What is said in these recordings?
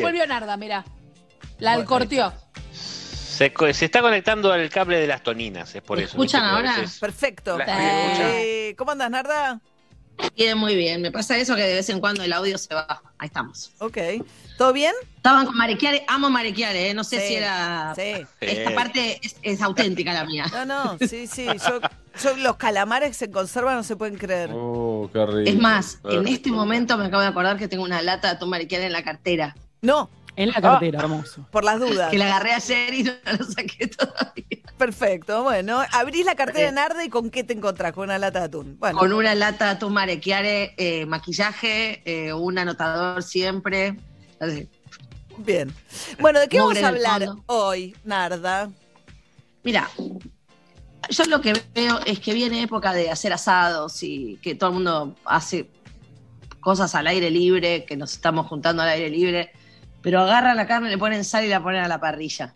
volvió Narda, mira. La Bueno, corteó. Se, se está conectando al cable de las toninas, es por ¿Me eso. escuchan. Que ahora? veces- Perfecto. Eh, ¿Cómo andas, Narda? Bien, muy bien. Me pasa eso que de vez en cuando el audio se va. Ahí estamos. Ok. ¿Todo bien? Estaban con Marequiare, amo Marequiare, ¿eh? no sé Sí, si era... Sí. Esta Eh, parte es, es auténtica la mía. No, no, sí, sí. Yo, yo los calamares en conserva no se pueden creer. Oh, qué rico. Es más, en este momento me acabo de acordar que tengo una lata de atún Marequiare en la cartera. No, En la cartera, hermoso. por las dudas. Que la agarré ayer y no la saqué todavía. Perfecto. Bueno, abrís la cartera de Narda y ¿con qué te encontrás? Con una lata de atún. Bueno, Con una lata de atún Marequiare, eh, maquillaje, eh, un anotador siempre. Así. bien. Bueno, ¿de qué Mugre vamos a hablar hoy, Narda? Mira, yo lo que veo es que viene época de hacer asados y que todo el mundo hace cosas al aire libre, que nos estamos juntando al aire libre, pero agarran la carne, le ponen sal y la ponen a la parrilla.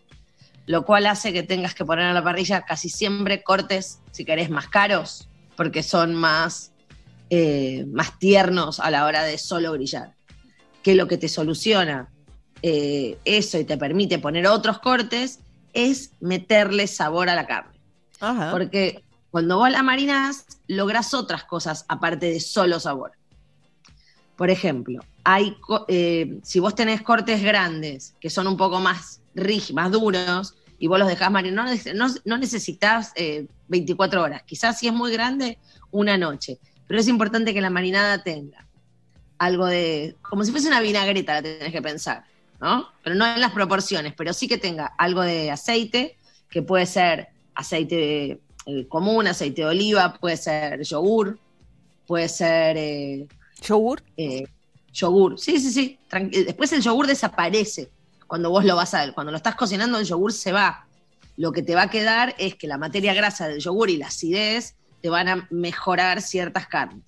Lo cual hace que tengas que poner a la parrilla casi siempre cortes, si querés, más caros, porque son más, eh, más tiernos a la hora de solo grillar. Que lo que te soluciona eh, eso y te permite poner otros cortes es meterle sabor a la carne. Ajá. Porque cuando vos la marinás, lográs otras cosas aparte de solo sabor. Por ejemplo, hay, eh, si vos tenés cortes grandes, que son un poco más rígidos, más duros, y vos los dejás marinar, no, no- no necesitas eh, 24 horas. Quizás si es muy grande, una noche. Pero es importante que la marinada tenga algo de, como si fuese una vinagreta, la tenés que pensar, ¿no? Pero no en las proporciones, pero sí que tenga algo de aceite, que puede ser aceite eh, común, aceite de oliva, puede ser yogur, puede ser eh, ¿Yogur? eh, yogur. Sí, sí, sí. tranqui- Después el yogur desaparece cuando vos lo vas a, cuando lo estás cocinando, el yogur se va. Lo que te va a quedar es que la materia grasa del yogur y la acidez te van a mejorar ciertas carnes.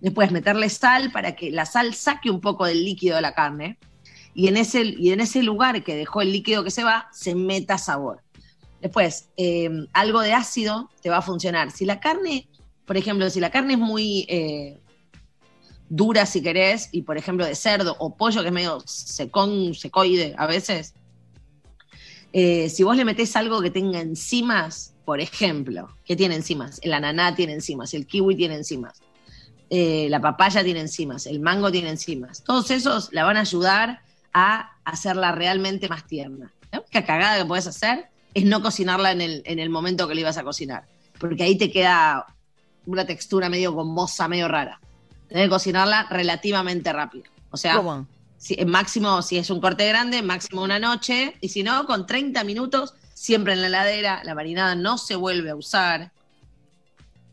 Después meterle sal para que la sal saque un poco del líquido de la carne y en ese, y en ese lugar que dejó el líquido que se va, se meta sabor. Después, eh, algo de ácido te va a funcionar. Si la carne, por ejemplo, si la carne es muy eh, dura, si querés, y por ejemplo de cerdo o pollo, que es medio secoide a veces, eh, si vos le metés algo que tenga enzimas, por ejemplo, ¿qué tiene enzimas? El ananá tiene enzimas, el kiwi tiene enzimas, eh, la papaya tiene enzimas, el mango tiene enzimas. Todos esos la van a ayudar a hacerla realmente más tierna. La única cagada que puedes hacer es no cocinarla en el, en el momento que le ibas a cocinar, porque ahí te queda una textura medio gommosa, medio rara. Tenés que cocinarla relativamente rápido. O sea, ¿Cómo? si, máximo, si es un corte grande, máximo una noche, y si no, con 30 minutos, siempre en la heladera, la marinada no se vuelve a usar.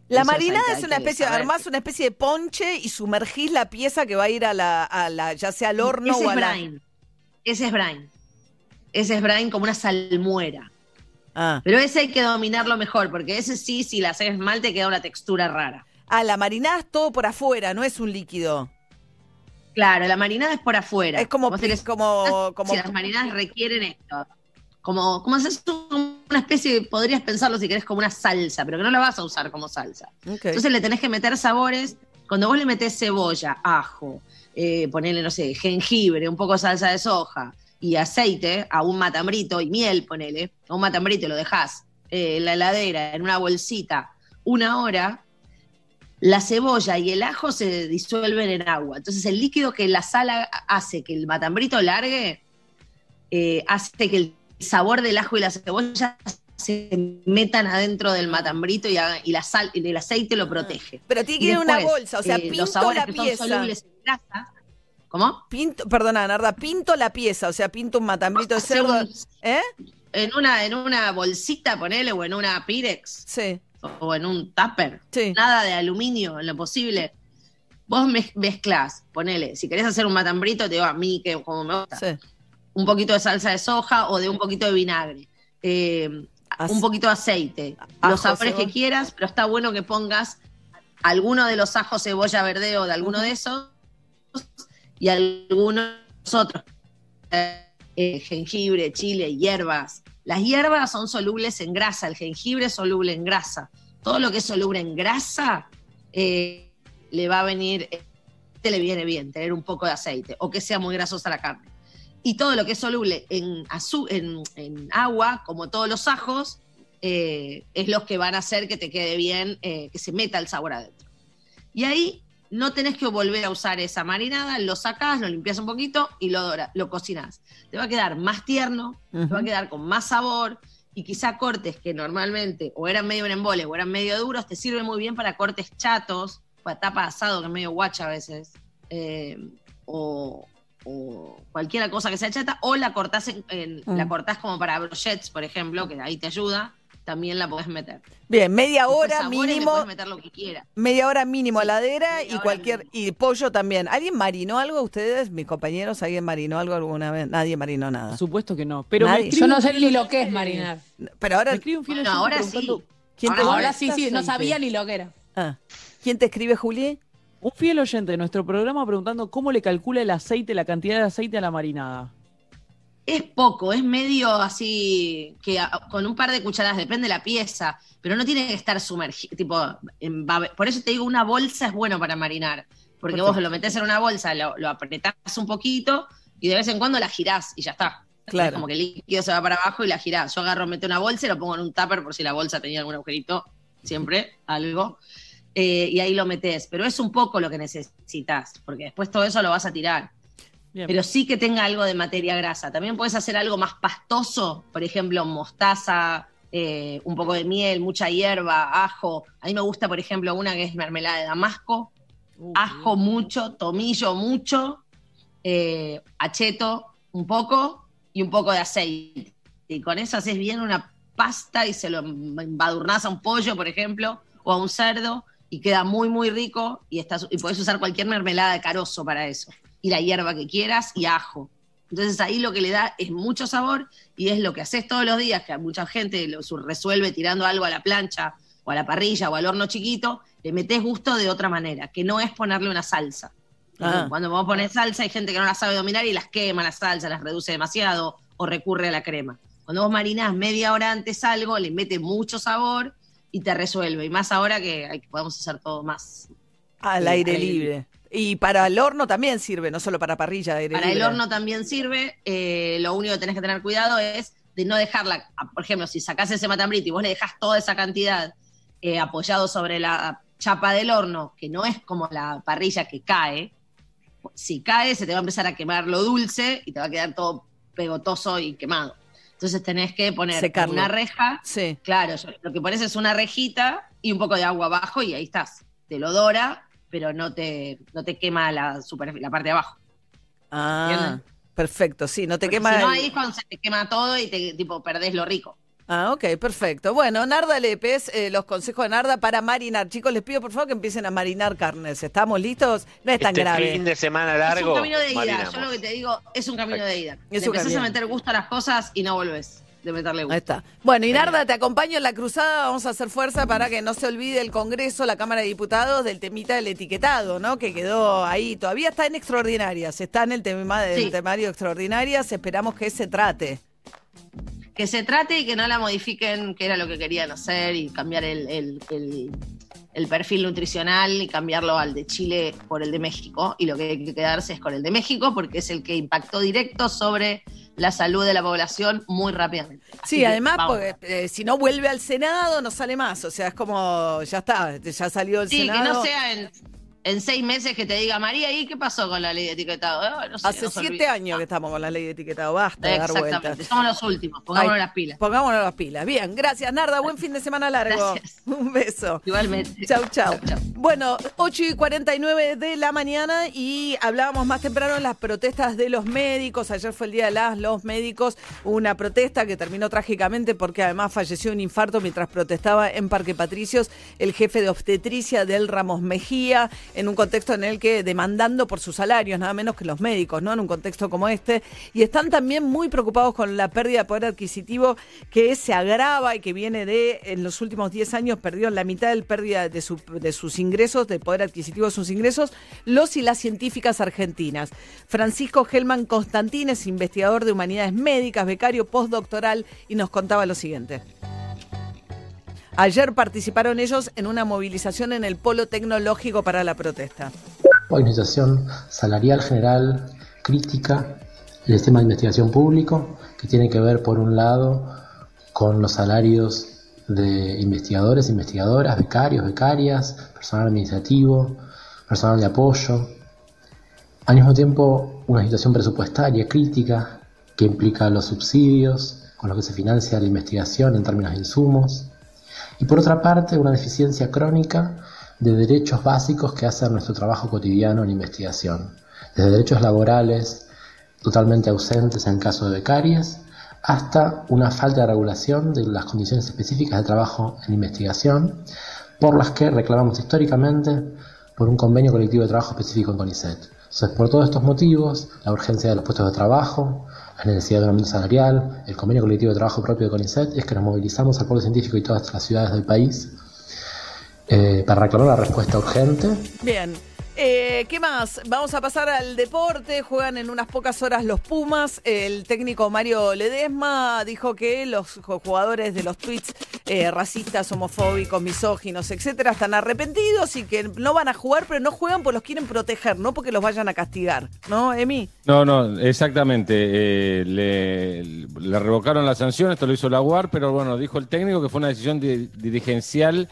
La Eso es, marinada es una especie, armás una especie de ponche y sumergís la pieza que va a ir a la, a la ya sea al horno Ese o es a la... brine. Ese es brine. Ese es brine como una salmuera. Ah. Pero ese hay que dominarlo mejor, porque ese sí, si la haces mal, te queda una textura rara. Ah, la marinada es todo por afuera, no es un líquido. Claro, la marinada es por afuera. Es como, si les- como, como si las marinadas requieren esto. Como, como haces un- una especie, de- podrías pensarlo si querés como una salsa, pero que no la vas a usar como salsa. Entonces le tenés que meter sabores. Cuando vos le metés cebolla, ajo, eh, ponele, no sé, jengibre, un poco de salsa de soja y aceite a un matambrito y miel, ponele, a un matambrito y lo dejás eh, en la heladera, en una bolsita, una hora, la cebolla y el ajo se disuelven en agua. Entonces el líquido que la sal ha- hace que el matambrito largue, eh, hace que el sabor del ajo y la cebolla se metan adentro del matambrito y, la sal y el aceite lo protege. Pero tiene que ir una bolsa, o sea, eh, los pinto sabores la que son pieza. solubles en grasa. ¿Cómo? Pinto, perdona, Narda, pinto la pieza, o sea, pinto un matambrito de cerdo. un- ¿Eh? en una, en una bolsita, ponele, o en una Pirex, Sí, o en un tupper. sí. Nada de aluminio en lo posible. Vos mez- mezclás, ponele, si querés hacer un matambrito, te digo a mí que como me gusta, sí. un poquito de salsa de soja o de un poquito de vinagre. Eh, un poquito de aceite, Ajo, los sabores que quieras, pero está bueno que pongas alguno de los ajos, cebolla verde o de alguno de esos y algunos otros. Eh, jengibre, chile, hierbas. Las hierbas son solubles en grasa, el jengibre es soluble en grasa. Todo lo que es soluble en grasa eh, le va a venir, eh, le viene bien tener un poco de aceite o que sea muy grasosa la carne. Y todo lo que es soluble en, en agua, como todos los ajos, eh, es los que van a hacer que te quede bien, eh, que se meta el sabor adentro. Y ahí no tenés que volver a usar esa marinada, lo sacás, lo limpias un poquito y lo, dora- lo cocinás. Te va a quedar más tierno, te va a quedar con más sabor y quizá cortes que normalmente o eran medio en embole o eran medio duros, te sirve muy bien para cortes chatos, para tapa asado que es medio guacha a veces, eh, o, o cualquier cosa que sea chata, o la cortás, en, en- Mm. la cortás como para brochets, por ejemplo, que ahí te ayuda, también la podés meter. Bien, media hora sabores, le mínimo, podés meter lo que quieras. media hora mínimo Sí, heladera y cualquier mínimo. y pollo también. ¿Alguien marinó algo ustedes, mis compañeros? ¿Alguien marinó algo alguna vez? Nadie marinó nada. Por supuesto que no. Pero me Yo no sé ni lo que es marinar. Pero ahora Me un fiel Bueno, oyente ahora sí. ¿quién te, Ahora Ahora sí, sí, no sabía ni lo que era. Ah. ¿Quién te escribe, Juli? Un fiel oyente de nuestro programa preguntando cómo le calcula el aceite, la cantidad de aceite a la marinada. Es poco, es medio así, que con un par de cucharadas, depende de la pieza, pero no tiene que estar sumergido, tipo, en por eso te digo, una bolsa es bueno para marinar, porque vos lo metés en una bolsa, lo, lo apretás un poquito y de vez en cuando la girás y ya está. Claro. Es como que el líquido se va para abajo y la girás. Yo agarro, meto una bolsa y lo pongo en un tupper por si la bolsa tenía algún agujerito, siempre, algo. eh, y ahí lo metés, pero es un poco lo que necesitas, porque después todo eso lo vas a tirar Bien. pero sí que tenga algo de materia grasa. También puedes hacer algo más pastoso, por ejemplo, mostaza, eh, un poco de miel, mucha hierba, ajo. A mí me gusta, por ejemplo, una que es mermelada de damasco, Uh, ajo mucho, tomillo mucho, eh, acheto un poco y un poco de aceite. Y con eso haces bien una pasta y se lo embadurnás a un pollo, por ejemplo, o a un cerdo y queda muy, muy rico y, estás, y podés usar cualquier mermelada de carozo para eso. Y la hierba que quieras y ajo. Entonces ahí lo que le da es mucho sabor y es lo que haces todos los días, que a mucha gente lo su- resuelve tirando algo a la plancha o a la parrilla o al horno chiquito, le metés gusto de otra manera, que no es ponerle una salsa. Ah. Cuando vos pones salsa hay gente que no la sabe dominar y las quema las salsas, las reduce demasiado o recurre a la crema. Cuando vos marinás media hora antes algo, le mete mucho sabor y te resuelve. Y más ahora que hay- podemos hacer todo más. Al Sí, aire al aire libre. Y para el horno también sirve, no solo para parrilla, aire Para el horno también sirve. eh, lo único que tenés que tener cuidado es de no dejarla, ah, por ejemplo, si sacás ese matambrito y vos le dejás toda esa cantidad eh, apoyado sobre la chapa del horno, que no es como la parrilla que cae, si cae se te va a empezar a quemar lo dulce y te va a quedar todo pegotoso y quemado. Entonces tenés que poner Secarlo. una reja, Sí. claro, lo que pones es una rejita y un poco de agua abajo y ahí estás. Te lo dora, pero no te, no te quema la, superfi- la parte de abajo. Ah, ¿Entienden? perfecto. Sí, no te Porque quema. Si no, ahí es cuando se te quema todo y te tipo perdés lo rico. Ah, ok, perfecto. Bueno, Narda Lepes, eh, los consejos de Narda para marinar. Chicos, les pido por favor que empiecen a marinar carnes. ¿Estamos listos? No es tan Este grave. fin de semana es largo. un camino de ida. marinamos. Yo lo que te digo es un camino de ida. Es Le un empezás camino. a meter gusto a las cosas y no volvés de meterle Ahí gusto. está. Bueno, y Narda, te acompaño en la cruzada. Vamos a hacer fuerza para que no se olvide el Congreso, la Cámara de Diputados, del temita del etiquetado, ¿no? Que quedó ahí. Todavía está en extraordinarias. Está en el tema del Sí. temario extraordinarias. Esperamos que se trate. Que se trate y que no la modifiquen, que era lo que querían hacer, y cambiar el, el- el- el perfil nutricional y cambiarlo al de Chile por el de México. Y lo que hay que quedarse es con el de México porque es el que impactó directo sobre la salud de la población muy rápidamente. Así Sí, que además, porque eh, si no vuelve al Senado, no sale más. O sea, es como, ya está, ya salió el Sí, que Senado. no sea en, en seis meses que te diga, María, ¿y qué pasó con la ley de etiquetado? No sé, Hace no siete años que estamos con la ley de etiquetado. Basta de dar Exactamente, vueltas. somos los últimos, pongámonos Ay, las pilas. Pongámonos las pilas. Bien, gracias, Narda. Buen fin de semana largo. Gracias. Un beso. Igualmente. Chau, chau. chau. Bueno, 8 y 49 de la mañana y hablábamos más temprano de las protestas de los médicos. Ayer fue el día de las, los médicos. Hubo una protesta que terminó trágicamente porque además falleció un infarto mientras protestaba en Parque Patricios el jefe de obstetricia del Ramos Mejía, en un contexto en el que demandando por sus salarios, nada menos que los médicos, ¿no? En un contexto como este. Y están también muy preocupados con la pérdida de poder adquisitivo que se agrava y que viene de, en los últimos 10 años, perdió la mitad del pérdida de, su- de sus ingresos, del poder adquisitivo de sus ingresos, los y las científicas argentinas. Francisco Gelman Constantín es investigador de humanidades médicas, becario postdoctoral, y nos contaba lo siguiente. Ayer participaron ellos en una movilización en el Polo Tecnológico para la protesta. Organización salarial general, crítica el sistema de investigación público, que tiene que ver, por un lado, con los salarios de investigadores, investigadoras, becarios, becarias, personal administrativo, personal de apoyo. Al mismo tiempo, una situación presupuestaria crítica que implica los subsidios con los que se financia la investigación en términos de insumos. Y por otra parte, una deficiencia crónica de derechos básicos que hacen nuestro trabajo cotidiano en investigación, desde derechos laborales totalmente ausentes en caso de becarias, hasta una falta de regulación de las condiciones específicas de trabajo en investigación, por las que reclamamos históricamente por un convenio colectivo de trabajo específico en CONICET. Por todos estos motivos, la urgencia de los puestos de trabajo, la necesidad de un aumento salarial, el convenio colectivo de trabajo propio de CONICET, es que nos movilizamos al pueblo científico y todas las ciudades del país eh, para reclamar la respuesta urgente. Bien. Eh, ¿Qué más? Vamos a pasar al deporte. Juegan en unas pocas horas los Pumas. El técnico Mario Ledesma dijo que los jugadores de los tweets eh, racistas, homofóbicos, misóginos, etcétera, están arrepentidos y que no van a jugar, pero no juegan porque los quieren proteger, no porque los vayan a castigar. ¿No, Emi? No, no, exactamente. Eh, le, revocaron la sanción, esto lo hizo la UAR, pero bueno, dijo el técnico que fue una decisión dirigencial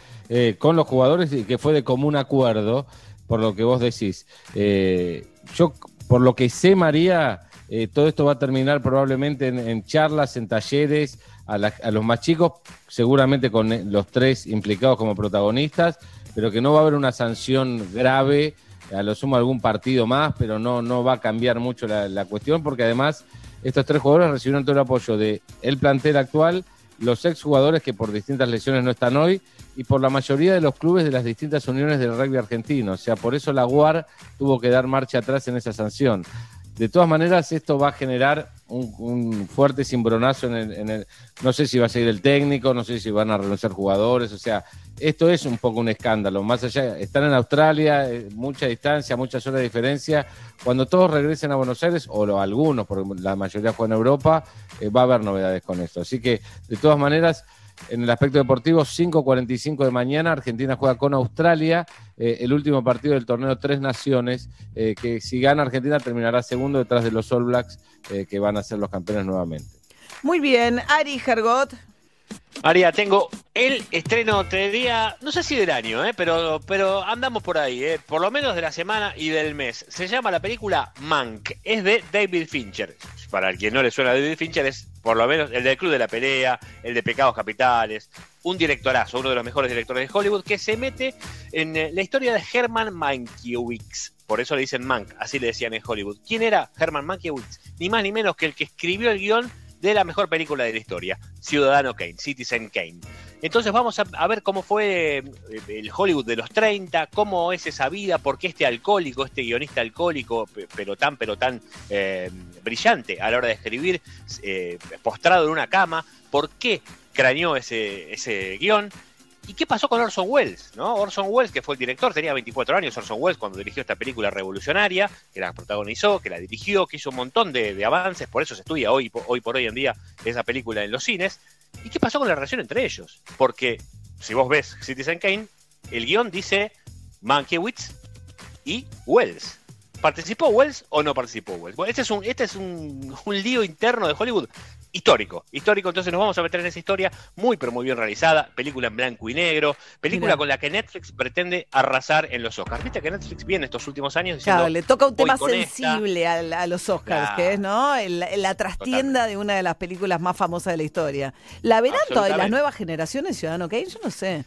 con los jugadores y que fue de común acuerdo por lo que vos decís. Eh, yo, por lo que sé, María, eh, todo esto va a terminar probablemente en, charlas, en talleres, a, los más chicos, seguramente con eh, los tres implicados como protagonistas, pero que no va a haber una sanción grave, a lo sumo algún partido más, pero no, no va a cambiar mucho la, la cuestión, porque además estos tres jugadores recibieron todo el apoyo de el plantel actual, los exjugadores que por distintas lesiones no están hoy y por la mayoría de los clubes de las distintas uniones del rugby argentino. O sea, por eso la UAR tuvo que dar marcha atrás en esa sanción. De todas maneras, esto va a generar un, fuerte cimbronazo en el, No sé si va a seguir el técnico, no sé si van a renunciar jugadores, o sea, esto es un poco un escándalo. Más allá, están en Australia, eh, mucha distancia, muchas horas de diferencia. Cuando todos regresen a Buenos Aires, o algunos, porque la mayoría juegan en Europa, eh, va a haber novedades con esto. Así que, de todas maneras, en el aspecto deportivo, 5.45 de mañana, Argentina juega con Australia, eh, el último partido del torneo Tres Naciones, eh, que si gana Argentina terminará segundo detrás de los All Blacks, eh, que van a ser los campeones nuevamente. Muy bien, Ari Gergot. María, tengo el estreno, te diría, no sé si del año, pero, pero andamos por ahí, por lo menos de la semana y del mes. Se llama la película Mank, es de David Fincher. Para el que no le suena a David Fincher, es por lo menos el del Club de la Pelea, el de Pecados Capitales, un directorazo, uno de los mejores directores de Hollywood, que se mete en eh, la historia de Herman Mankiewicz. Por eso le dicen Mank, así le decían en Hollywood. ¿Quién era Herman Mankiewicz? Ni más ni menos que el que escribió el guion de la mejor película de la historia, Ciudadano Kane, Citizen Kane. Entonces vamos a, ver cómo fue eh, el Hollywood de los 30, cómo es esa vida, por qué este alcohólico, este guionista alcohólico, pero tan, pero tan eh, brillante a la hora de escribir, eh, postrado en una cama, por qué craneó ese, ese guion ¿Y qué pasó con Orson Welles? ¿no? Orson Welles, que fue el director, tenía 24 años, Orson Welles, cuando dirigió esta película revolucionaria, que la protagonizó, que la dirigió, que hizo un montón de, avances, por eso se estudia hoy, hoy por hoy en día esa película en los cines. ¿Y qué pasó con la relación entre ellos? Porque si vos ves Citizen Kane, el guion dice Mankiewicz y Wells. ¿Participó Wells o no participó Wells? este es un, este es un, un lío interno de Hollywood histórico, histórico, entonces nos vamos a meter en esa historia muy pero muy bien realizada, película en blanco y negro, película con la que Netflix pretende arrasar en los Oscars. Viste que Netflix viene estos últimos años diciendo, Claro, le toca un tema sensible a, los Oscars, que es, ¿no? la trastienda de una de las películas más famosas de la historia. ¿La verán todas las nuevas generaciones Ciudadano Kane? Yo no sé.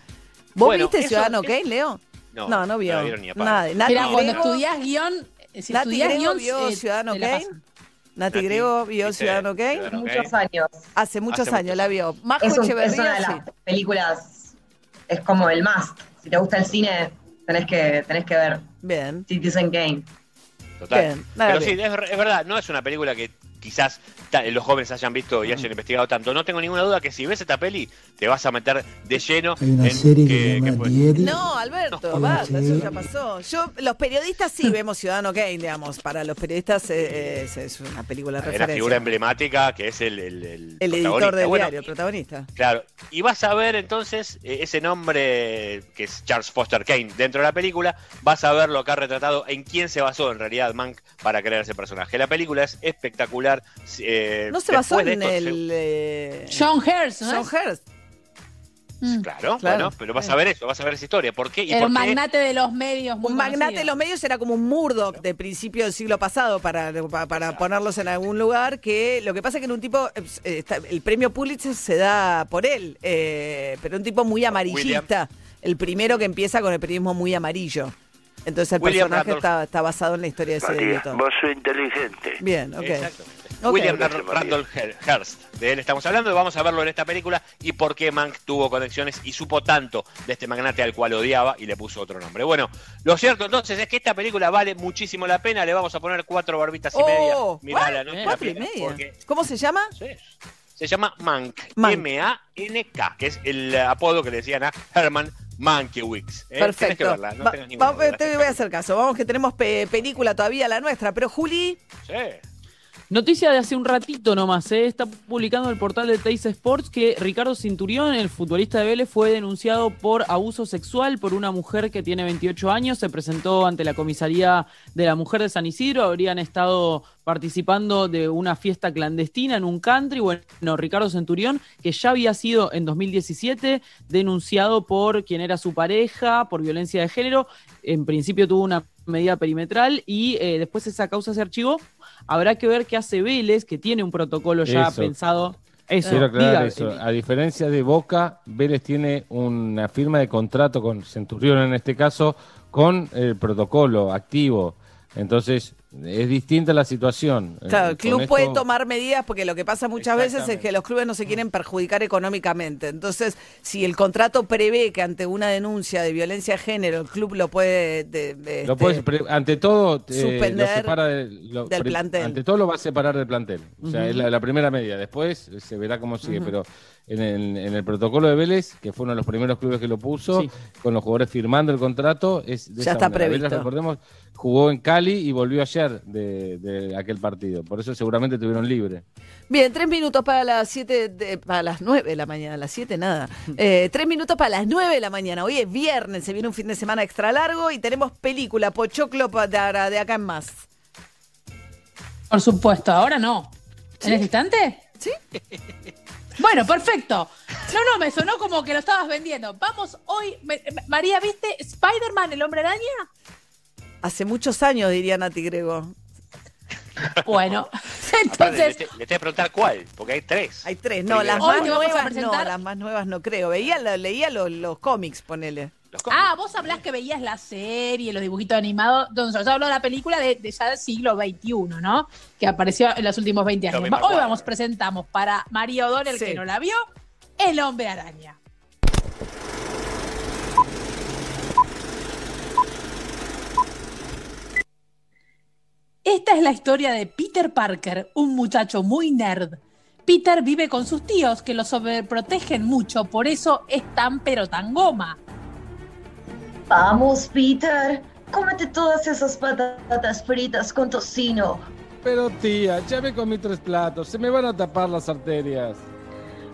¿Vos viste Ciudadano Kane, Leo? No, no, no vio. Nada. Mira, cuando estudias guion, si estudias guion, vio eh, Ciudadano Kane. Nati, Grego vio Ciudadano Kane. Hace muchos años. Hace muchos años la vio. Majo es, es una de las películas, es como el must. Si te gusta el cine, tenés que, tenés que ver Bien. Citizen Kane. Total. Pero sí, es, verdad, no es una película que quizás los jóvenes hayan visto y hayan investigado tanto. No tengo ninguna duda que si ves esta peli, te vas a meter de lleno Hay una serie que, que No, Alberto, basta, eso ya pasó. Yo, los periodistas sí vemos Ciudadano Kane, digamos. Para los periodistas eh, es, una película de referencia. la figura emblemática que es el, el, el, editor del diario, el protagonista. Claro. Y vas a ver entonces eh, ese nombre que es Charles Foster Kane dentro de la película. Vas a ver lo que ha retratado en quién se basó en realidad Mank para crear ese personaje. La película es espectacular eh, No se basó en esto, se- el. eh, John Hurst, ¿no? John es? Hurst. Mm. Claro, Claro. bueno, pero vas a ver eso, vas a ver esa historia. ¿Por qué? ¿Y El por qué? magnate de los medios. muy Un magnate conocido. de los medios era como un Murdoch de principio del siglo pasado, para, pa- para ponerlos en algún lugar, que lo que pasa es que en un tipo, eh, está- el premio Pulitzer se da por él, eh, pero un tipo muy amarillista, el primero que empieza con el periodismo muy amarillo. Entonces el William personaje está, está basado en la historia de ese delito. vos sos inteligente. Bien, ok. Exacto. William Gracias, Rand- María. Randolph Her- Hearst, de él estamos hablando y vamos a verlo en esta película y por qué Mank tuvo conexiones y supo tanto de este magnate al cual odiaba y le puso otro nombre. Bueno, lo cierto entonces es que esta película vale muchísimo la pena, le vamos a poner cuatro barbitas y Oh, media. Mirala, ¿no? Cuatro y media. porque- ¿Cómo se llama? sí, se llama Mank, Mank. Que es el apodo que le decían a Herman Mankiewicz. ¿eh? Tenés que Perfecto. verla, no Va- va- duda. te voy a hacer caso. Vamos que tenemos pe- película todavía la nuestra, pero Juli, Sí. Noticia de hace un ratito nomás, ¿eh? está publicando el portal de Teis Sports que Ricardo Cinturión, el futbolista de Vélez, fue denunciado por abuso sexual por una mujer que tiene 28 años. Se presentó ante la comisaría de la mujer de San Isidro. Habrían estado participando de una fiesta clandestina en un country. Bueno, Ricardo Centurión, que ya había sido en 2017 denunciado por quien era su pareja, por violencia de género. En principio tuvo una medida perimetral y eh, después esa causa se archivó. Habrá que ver qué hace Vélez, que tiene un protocolo ya Eso. pensado. Eso, Quiero aclarar eso. A diferencia de Boca, Vélez tiene una firma de contrato con Centurión en este caso, con el protocolo activo. Entonces, es distinta la situación. Claro, Eh, el con club esto- puede tomar medidas porque lo que pasa muchas veces es que los clubes no se quieren perjudicar económicamente. Entonces, si el contrato prevé que ante una denuncia de violencia de género el club lo puede... de- de- Lo este, puedes pre- ante todo, eh, suspender lo separa de- lo- del plantel. Ante todo lo va a separar del plantel. O sea, es la, la primera medida. Después se verá cómo sigue. Pero en el, en el protocolo de Vélez, que fue uno de los primeros clubes que lo puso, Sí. con los jugadores firmando el contrato, es de Ya está manera. Vélez, previsto. recordemos, jugó en Cali y volvió ayer de, de aquel partido. Por eso seguramente tuvieron libre. Bien, tres minutos para las siete, de- para las nueve de la mañana, las siete nada. Eh, tres minutos para las nueve de la mañana. Hoy es viernes, se viene un fin de semana extra largo y tenemos película, Pochoclo de, de acá en más. Por supuesto, ahora no. ¿En este instante? Sí. Bueno, perfecto. No, no, me sonó como que lo estabas vendiendo. Vamos hoy. me- me- María, ¿viste Spider-Man, el hombre araña? Hace muchos años, diría Nati Grego. Bueno, le, entonces, te- le tengo que preguntar cuál, porque hay tres. Hay tres, no, las más nuevas no, las más nuevas no creo. Veía, lo- leía los, los cómics, ponele. Los ah, vos hablás que veías la serie, los dibujitos animados. Entonces, yo hablo de la película de, de ya del siglo XXI, ¿no? Que apareció en los últimos 20 Tobey años. Hoy vamos, presentamos para María O'Donnell, Sí. que no la vio, El hombre araña. Esta es la historia de Peter Parker, un muchacho muy nerd. Peter vive con sus tíos que lo sobreprotegen mucho, por eso es tan pero tan goma. Vamos, Peter. Cómete todas esas patatas fritas con tocino. Pero tía, ya me comí tres platos, se me van a tapar las arterias.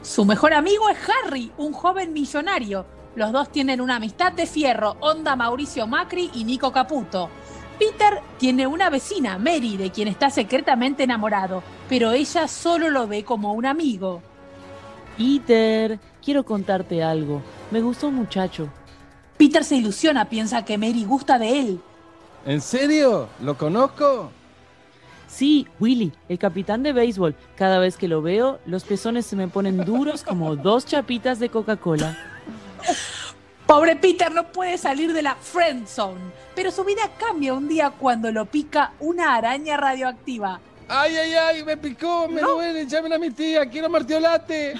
Su mejor amigo es Harry, un joven millonario. Los dos tienen una amistad de fierro, onda Mauricio Macri y Nico Caputo. Peter tiene una vecina, Mary, de quien está secretamente enamorado, pero ella solo lo ve como un amigo. Peter, quiero contarte algo. Me gustó un muchacho. Peter se ilusiona, piensa que Mary gusta de él. ¿En serio? ¿Lo conozco? Sí, Willy, el capitán de béisbol. Cada vez que lo veo, los pezones se me ponen duros como dos chapitas de Coca-Cola. Pobre Peter no puede salir de la friend zone, pero su vida cambia un día cuando lo pica una araña radioactiva. ¡Ay, ay, ay! ¡Me picó! ¡Me duele! ¡Llamen a mi tía! ¡Quiero martiolate!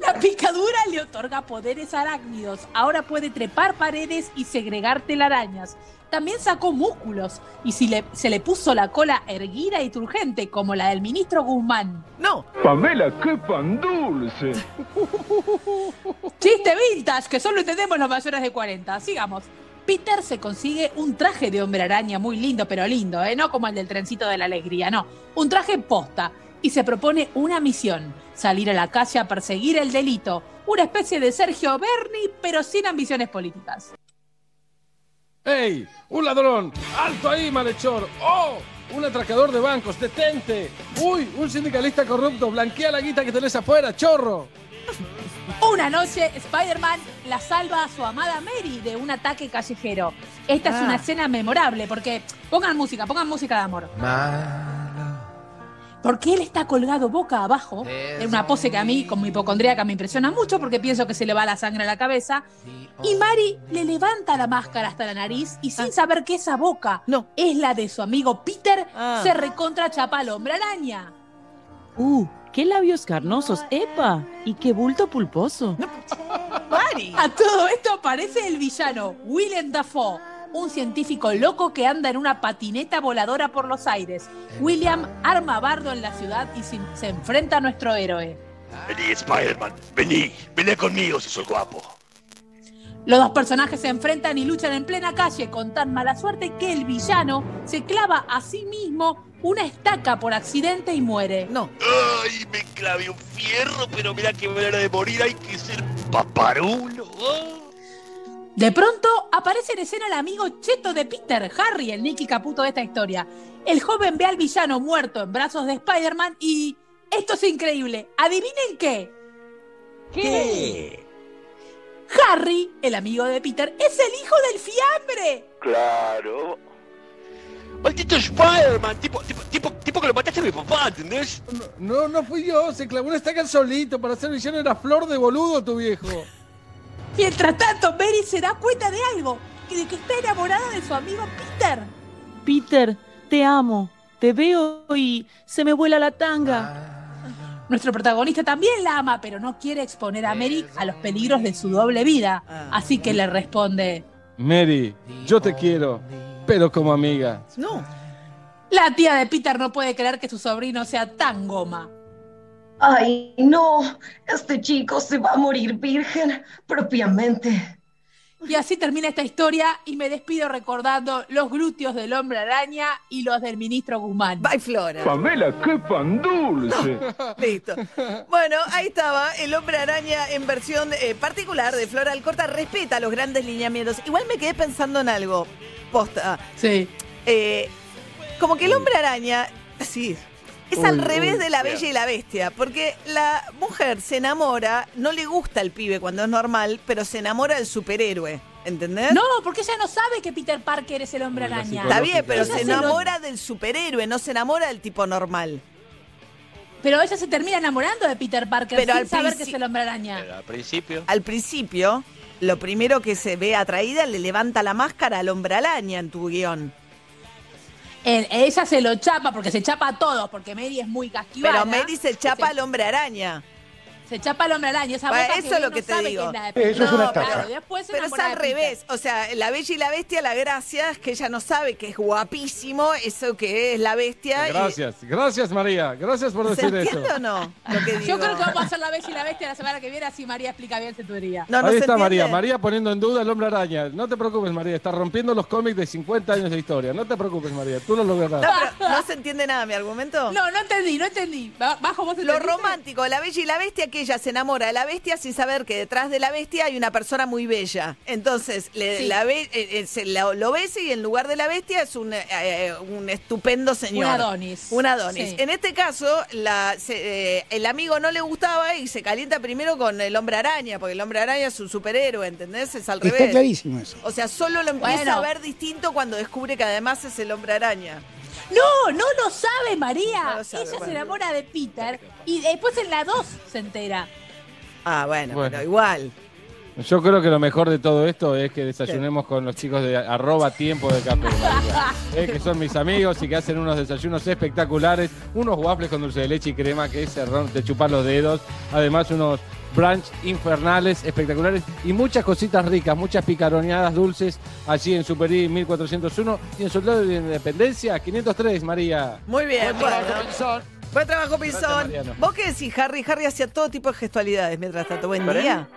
La picadura le otorga poderes arácnidos. Ahora puede trepar paredes y segregar telarañas. También sacó músculos y si le- se le puso la cola erguida y turgente como la del ministro Guzmán. No, Pamela, qué pan dulce. Chiste vintage que solo entendemos los mayores de 40. Sigamos. Peter se consigue un traje de hombre araña muy lindo, pero lindo, ¿eh? no como el del trencito de la alegría, no. Un traje posta. Y se propone una misión: salir a la calle a perseguir el delito. Una especie de Sergio Berni, pero sin ambiciones políticas. ¡Ey! ¡Un ladrón! ¡Alto ahí, malhechor! ¡Oh! Un atracador de bancos, detente. Uy, un sindicalista corrupto, blanquea la guita que tenés afuera, chorro. Una noche, Spider-Man la salva a su amada Mary de un ataque callejero. Esta es Ah. una escena memorable porque pongan música, pongan música de amor. Porque él está colgado boca abajo, en una pose que a mí, como hipocondríaca, me impresiona mucho porque pienso que se le va la sangre a la cabeza. Y Mary le levanta la máscara hasta la nariz y sin saber que esa boca No. es la de su amigo Peter, Ah. se recontra chapa al hombre araña. Uh, qué labios carnosos, epa, y qué bulto pulposo. Mari. A todo esto aparece el villano, Willem Dafoe, un científico loco que anda en una patineta voladora por los aires. William arma bardo en la ciudad y se, se enfrenta a nuestro héroe. Vení, Spider-Man, vení, vení conmigo si sos guapo. Los dos personajes se enfrentan y luchan en plena calle con tan mala suerte que el villano se clava a sí mismo una estaca por accidente y muere. No. Ay, me clavé un fierro, pero mira que manera de morir, hay que ser paparulo. Oh. De pronto aparece en escena el amigo cheto de Peter, Harry, el Nicky Caputo de esta historia. El joven ve al villano muerto en brazos de Spider-Man y... Esto es increíble. ¿Adivinen qué? ¿Qué? Harry, el amigo de Peter, es el hijo del fiambre. Claro. Maldito Spider-Man, tipo, tipo, tipo, tipo que lo mataste a mi papá, ¿entendés? No, no fui yo, se clavó una estaca solito. Para ser villano era flor de boludo tu viejo. Mientras tanto, Mary se da cuenta de algo, que de que está enamorada de su amigo Peter. Peter, te amo, te veo y se me vuela la tanga. Nuestro protagonista también la ama, pero no quiere exponer a Mary a los peligros de su doble vida. Así que le responde, Mary, yo te quiero, pero como amiga. No. la tía de Peter no puede creer que su sobrino sea tan goma. Ay, no, este chico se va a morir virgen propiamente. Y así termina esta historia y me despido recordando los glúteos del hombre araña y los del ministro Guzmán. Bye, Flora. Pamela, qué pan dulce. Listo. Bueno, ahí estaba el hombre araña en versión eh, particular de Flora Alcorta. Respeta los grandes lineamientos. Igual me quedé pensando en algo. Posta. Sí. Eh, como que el hombre araña, sí, es Uy, al revés uy, de la bella y la bestia. Porque la mujer se enamora, no le gusta el pibe cuando es normal, pero se enamora del superhéroe. ¿Entendés? No, porque ella no sabe que Peter Parker es el hombre Uy, araña. Está bien, pero Ella se se lo- enamora del superhéroe, no se enamora del tipo normal. Pero ella se termina enamorando de Peter Parker Pero sin al saber que es el hombre araña. Pero al principio. Al principio, lo primero que se ve atraída le levanta la máscara al hombre araña en tu guion. Ella se lo chapa porque se chapa a todos, porque Mary es muy casquivana. Pero Mary se chapa al hombre araña. Se chapa al hombre araña. Esa Bueno, boca eso que es lo que no te digo. que es. Eso es una No, estafa. Claro, después Pero es al revés. O sea, la bella y la bestia, la gracia es que ella no sabe que es guapísimo eso que es la bestia. y- Gracias, gracias María, gracias por ¿Se decir entiende eso. o no? Lo que digo. Yo creo que vamos a hacer la bella y la bestia la semana que viene, así María explica bien su teoría. No, no Ahí se está María, entiende. María poniendo en duda el hombre araña. No te preocupes María, está rompiendo los cómics de 50 años de historia. No te preocupes María, tú lo lograrás. No, no se entiende nada mi argumento. No, no entendí, no entendí. Ba- Bajo vos Lo romántico, la bella y la bestia, que ella se enamora de la bestia sin saber que detrás de la bestia hay una persona muy bella. Entonces, le- Sí. la be- eh, eh, se la- lo besa y en lugar de la bestia es un, eh, eh, un estupendo señor. Un Adonis. Un Adonis. Sí. En este caso, la, se- eh, el amigo no le gustaba y se calienta primero con el hombre araña, porque el hombre araña es un superhéroe, ¿entendés? Es al Está revés. clarísimo eso. O sea, solo lo empieza Bueno. a ver distinto cuando descubre que además es el hombre araña. No, no lo sabe María. No lo sabe, Ella se bueno. enamora de Peter y después en la 2 se entera. Ah, bueno, Bueno. pero igual. Yo creo que lo mejor de todo esto es que desayunemos con los chicos de arroba tiempo de café. María. Es que son mis amigos y que hacen unos desayunos espectaculares, unos waffles con dulce de leche y crema que es cerrón de chupar los dedos, además unos brunch infernales espectaculares y muchas cositas ricas, muchas picaroneadas dulces allí en Super I 1401 y en Soldado de Independencia 503, María. Muy bien, Buen trabajo, bueno. Pinzón. Buen trabajo, Pinzón. ¿Vos qué decís, Harry? Harry hacía todo tipo de gestualidades mientras tanto. Buen ¿Para día.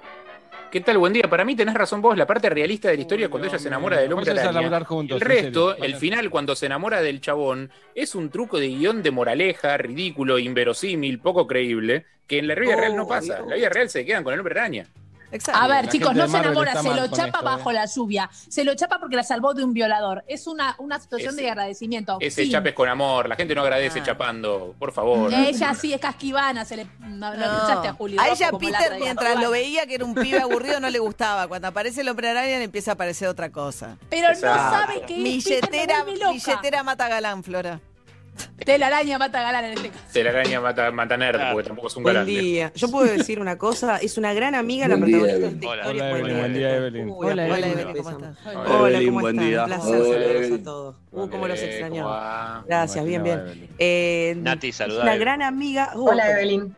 ¿Qué tal? Buen día. Para mí tenés razón vos, la parte realista de la historia cuando ella se enamora del hombre Vamos a araña. juntos, el resto, serio. el final cuando se enamora del chabón, es un truco de guion de moraleja, ridículo, inverosímil, poco creíble, que en la vida real no pasa. En la vida real se quedan con el hombre araña. Exacto. A ver, La chicos, no se enamora, se lo chapa esto, bajo ¿eh? la lluvia. Se lo chapa porque la salvó de un violador. Es una, una situación Ese- de agradecimiento. Ese Sí. chape es con amor. La gente no agradece Ah. chapando. Por favor. Ella sí es casquivana, se le no, lo No. escuchaste a Julio. A ella Peter, mientras lo veía que era un pibe aburrido, no le gustaba. Cuando aparece el hombre araña le empieza a aparecer otra cosa. Pero no sabe que es Peter, me vuelve loca. milletera mata galán, Flora. Telaraña mata galán en este caso. Se la araña mata, mata nerd, porque tampoco es un Buen galán. día. Yo puedo decir una cosa, es una gran amiga la Buen protagonista de esta Hola. historia. Hola, Buen Evelyn. día. Buen día, Evelyn. Hola, hola, Evelyn. ¿cómo estás? Hola, ¿cómo buen están? día. Un placer Hola, saludos Evelyn. a todos. Uh, cómo los extrañaba. Gracias, bien, bien. Eh, Nati, es saluda. una gran amiga. Uh, Hola, Evelyn.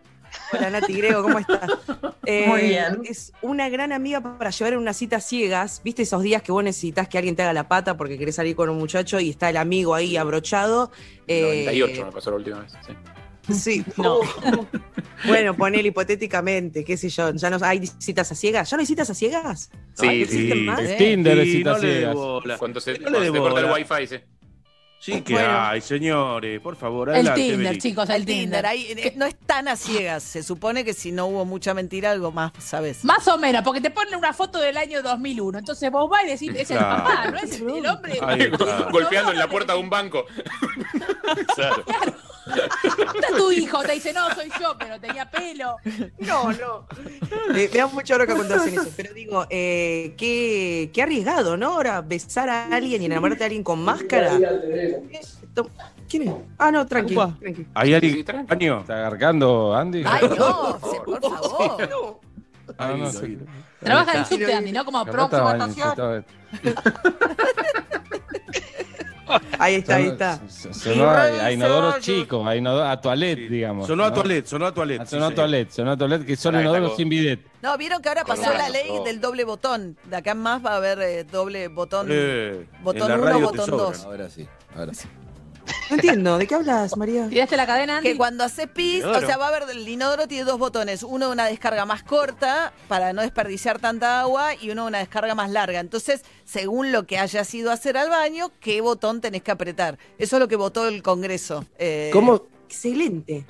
Hola, Nati Grego, ¿cómo estás? Eh, Muy bien. Es una gran amiga para llevar en unas citas ciegas. ¿Viste esos días que vos necesitas que alguien te haga la pata porque querés salir con un muchacho y está el amigo ahí abrochado? Eh, 98 me pasó la última vez. sí. Sí. No. Bueno, ponele hipotéticamente, qué sé yo. ¿Ya no hay citas a ciegas? ¿Ya no hay citas a ciegas? Sí, sí. ¿existen más? Es Tinder de Y citas no dé ciegas. Cuando se, No le cuando se te corta el wifi, sí. Sí que Bueno. hay, señores, por favor, El adelante. Tinder, Evelyn. chicos, El el Tinder, Tinder. ahí, eh, no es tan a ciegas. Se supone que si no hubo mucha mentira, algo más, ¿sabes? Más o menos, porque te ponen una foto del año 2001. Entonces vos vas y decís, es el Claro. papá, no es el, el hombre. Ahí. Golpeando en la puerta de un banco. Claro. Está tu hijo, te dice, no, soy yo, pero tenía pelo. No, no. Eh, me da mucha hora cuando hacen eso. Pero digo, eh, qué, qué arriesgado, ¿no? Ahora besar a alguien y enamorarte de alguien con máscara. ¿Quién es? Ah, no, tranqui. Upa. tranqui. ¿Hay alguien año? ¿Está agarcando, Andy? Ay, no, por favor. Ah, no. Trabaja en está. subte, Andy, ¿no? Como próxima estación. Ahí está, ahí está. Sonó a, a inodoro chico, a, inodoro, a toilet, digamos. Sonó a ¿no? toilet, sonó a toilet. Ah, sí, Sonó a toilet, sonó a toilet, que son inodoros sin bidet. No, vieron que ahora pasó la ley del doble botón. De acá en más va a haber eh, doble botón. Eh, Botón en la uno, radio te botón sobran. dos. Ahora sí, ahora sí. No entiendo, ¿de qué hablas, María? ¿Tiraste la cadena, Andy? Que cuando haces pis, o sea, va a haber el inodoro tiene dos botones, uno una descarga más corta para no desperdiciar tanta agua y uno una descarga más larga. Entonces, según lo que hayas ido a hacer al baño, qué botón tenés que apretar. Eso es lo que votó el Congreso. Eh, ¿Cómo, Excelente.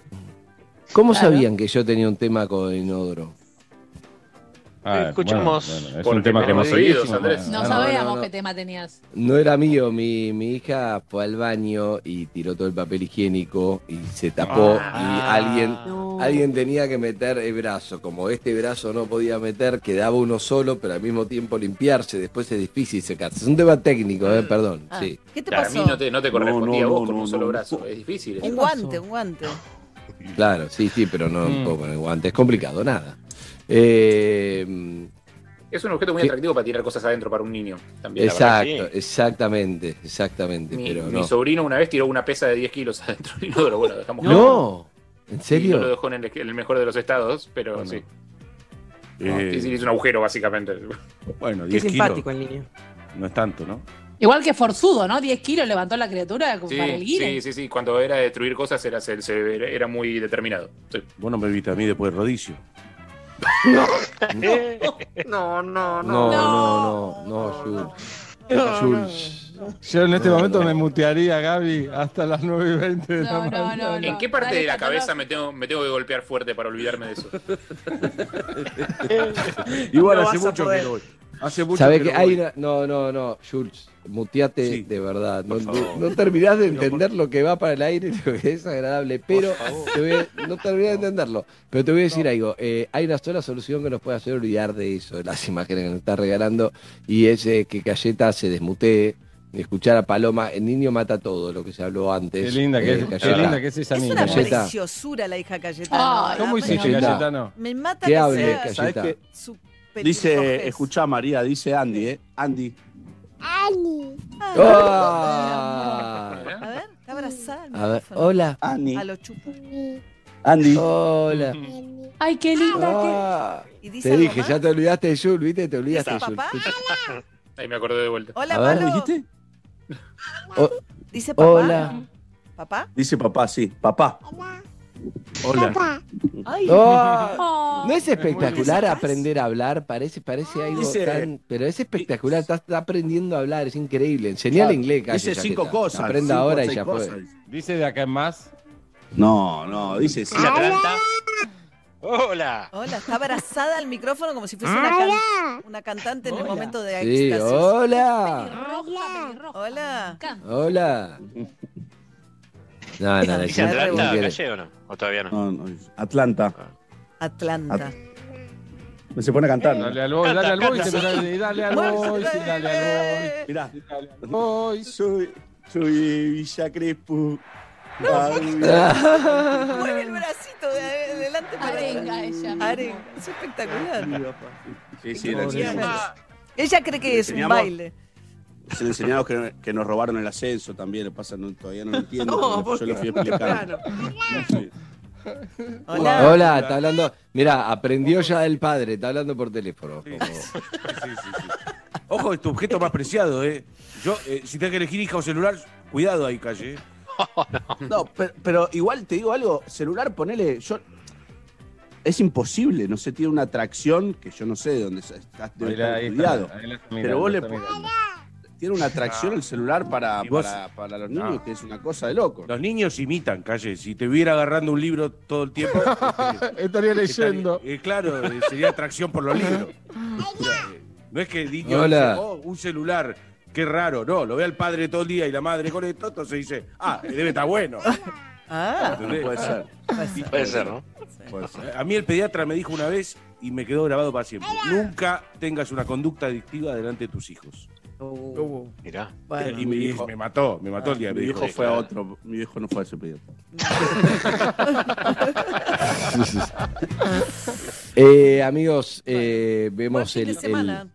cómo Claro. sabían que yo tenía un tema con inodoro? A ver, Escuchemos. bueno, bueno, es un tema tenemos conocidísimo, oídos, Andrés. No no, sabíamos no, no. qué tema tenías. No era mío, mi, mi hija fue al baño y tiró todo el papel higiénico y se tapó Ah. y alguien, No. alguien tenía que meter el brazo. Como este brazo no podía meter, quedaba uno solo, pero al mismo tiempo limpiarse. Después es difícil secarse. Es un tema técnico, eh, perdón. ah, Sí. ¿Qué te Claro, a pasó? mí no te, no te correspondía No, a no, vos con no, un solo no. brazo. Es difícil. Un guante, un guante. Claro, sí, sí, pero no Mm. puedo poner guante. Es complicado, nada. Eh, Es un objeto muy Sí. atractivo para tirar cosas adentro para un niño. También, exacto, sí. exactamente, exactamente. Mi, pero mi no. sobrino una vez tiró una pesa de 10 kilos adentro del inodoro. Bueno, dejamos No, ¿en Y no lo serio? dejó en el, en el mejor de los estados, pero Bueno. sí. Eh, Sí, sí, hizo un agujero, básicamente. Bueno, Qué 10 kilos. simpático el niño. No es tanto, ¿no? Igual que Forzudo, ¿no? 10 kilos levantó la criatura Sí, para el sí, Guinness. sí, sí. Cuando era destruir cosas era, muy determinado. Sí. Vos no me viste a mí después de rodicio. No, no, No, no, no, no, Jules. Jules. Yo en este momento me mutearía, Gaby, hasta las 9 y 20 de la No, no, mañana. no, no. ¿En qué parte Dale, de la cabeza me tengo, me tengo que golpear fuerte para olvidarme de eso? Igual No hace mucho que no voy. Hace mucho ¿Sabés que que no hay una... No, no, no, Jules, muteate Sí. de verdad. No, no terminás de por- entender lo que va para el aire y lo que es agradable, pero te voy a- no terminás de entenderlo. Pero te voy a decir algo. eh, hay una sola solución que nos puede hacer olvidar de eso, de las imágenes que nos está regalando, y es eh, que Cayeta se desmutee, escuchar a Paloma. El niño mata todo, lo que se habló antes. Qué linda que Eh, es, qué linda que es esa Es niña. una Cayeta. preciosura la hija Cayetana. Ay, ¿Cómo hiciste, Cayeta. Cayetano? Me mata Que que hable, su Dice, escuchá María, dice Andy, ¿eh? Andy. ¡Ah! A ver, al A ver, hola. Andy. A los chupos. Andy. Hola. Ay, qué linda Ah, ¿Y dice te dije, más? ya te olvidaste de Jules, ¿viste? Te olvidaste de ¿Dice Jules. papá? Ahí me acordé de vuelta. Hola, Palo. ¿Dijiste? Oh, ¿Dice papá? hola. ¿Papá? Dice papá, sí. Papá. Hola. Ay. Oh, Oh. ¿No es espectacular aprender a hablar? Parece, parece algo Dice- tan... Pero es espectacular, está, está aprendiendo a hablar, es increíble. Enseñale inglés, casi, Dice cinco cosas. Aprenda cinco ahora y ya cosas. fue. Dice de acá en más. No, no, dice sí. ¿Y Atlanta? Hola. Hola, está abrazada al micrófono como si fuese una, can- una cantante en el momento de Sí, éxtasis. hola. Hola. Hola. No, no, ¿Dice no, Atlanta, no quiere. calle o no? ¿O todavía no? No, no, Atlanta. Atlanta. Se pone a cantar. ¿no? Dale al boy, dale al boy, Canta, y canta. dale, dale al boy, sí, dale al boy. Mirá. Soy, soy de Villa Crespo. Mueve el bracito de de adelante para Arenga ella. Arenga. Es espectacular. Sí, sí, Ella cree que es un baile. Se enseñamos que, que nos robaron el ascenso también. Lo pasa, no, todavía no lo entiendo. No, yo lo fui explicando. Sí. Hola. Hola, está hablando. Mira, aprendió ya del padre, está hablando por teléfono. como- Ojo, es tu objeto más preciado, ¿eh? Yo, eh, si tengo que elegir hija o celular, cuidado ahí, calle. No, pero, pero igual te digo algo, celular, ponele, yo. Es imposible, no sé, tiene una atracción que yo no sé de dónde está, está ahí estudiado. ahí pero vos le mirando. Tiene una atracción el celular para, vos- para, para los niños No. que es una cosa de loco. Los niños imitan, calle. Si te viera agarrando un libro todo el tiempo. este, Estaría leyendo. estaría- eh, claro, eh, sería atracción por los libros. Eh, no es que el niño Hola. dice, oh, un celular, qué raro. No, lo ve al padre todo el día y la madre con esto, entonces dice, ah, debe estar bueno. Ah. Puede ser. Puede ser, ¿no? Puede ser. A mí el pediatra me dijo una vez y me quedó grabado para siempre. Nunca tengas una conducta adictiva delante de tus hijos. Mirá. bueno. y me, y me mató, me mató el día que Mi dijo eso. fue a otro, mi viejo no fue a ese pediatra. Eh, amigos, eh, vemos el, el-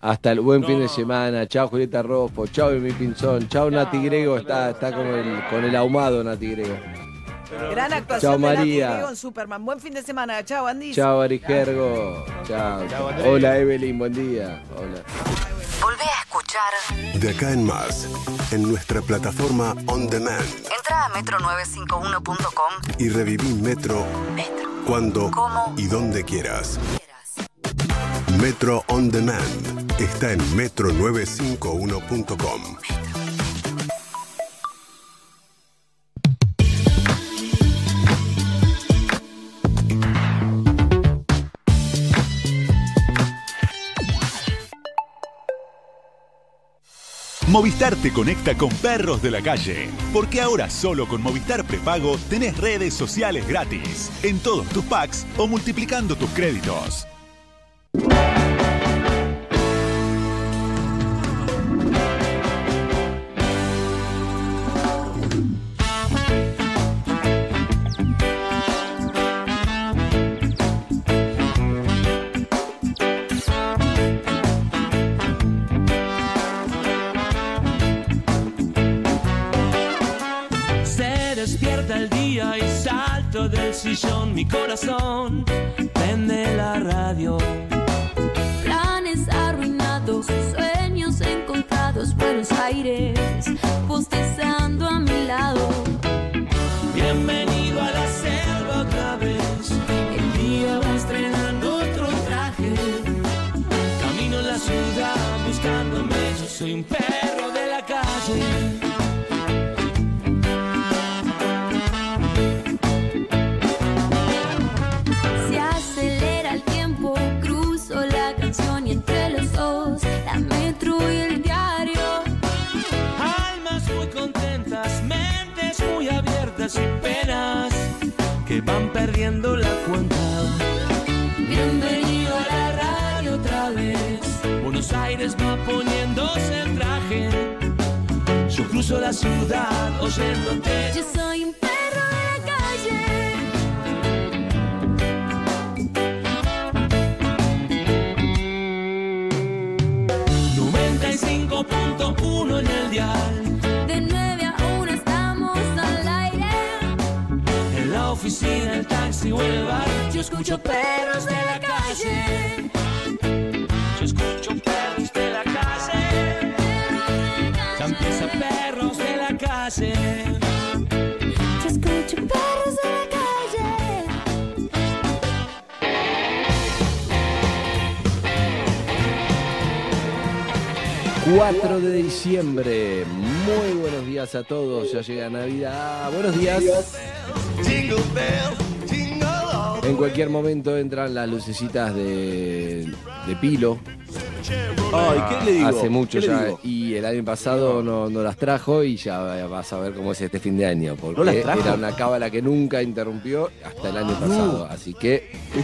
hasta el buen fin de semana. Chao Julieta Rofo, chao mi Pinzón, chao Nati Grego, está, está con el, con el ahumado Nati Grego. Gran actuación de Nati María. Grego en Superman. Buen fin de semana. Chao, Andy. Chao Arigergo, chao. Hola Evelyn, buen día. Hola. De acá en más, en nuestra plataforma On Demand Entra a metro951.com. y reviví Metro cuando ¿Cómo? y donde quieras. Metro On Demand está en metro951.com. Movistar te conecta con perros de la calle, porque ahora solo con Movistar Prepago tenés redes sociales gratis en todos tus packs o multiplicando tus créditos. Del sillón, mi corazón prende la radio. Planes arruinados, sueños encontrados, Buenos Aires, postezando a mi lado. Bienvenido a la selva otra vez. El día va estrenando otro traje. Camino en la ciudad buscándome. Yo soy un perro de la calle. Perdiendo la cuenta. Bienvenido a la radio otra vez. Buenos Aires va poniéndose el traje. Yo cruzo la ciudad oyéndote. Yo soy un perro de la calle. Taxi o el bar. Yo escucho perros de la calle. Yo escucho perros de la calle. Ya empieza perros de la calle. Yo escucho perros de la calle. 4 de diciembre, muy buenos días a todos, ya llega Navidad, buenos días. Jingle bells, jingle all En cualquier momento entran las lucecitas de, de Pilo. Ay, ¿qué le digo? Hace mucho ¿Qué le ya. digo? Y el año pasado no, no las trajo y ya vas a ver cómo es este fin de año. Porque ¿No las trajo? era una cábala que nunca interrumpió hasta el año pasado. Así que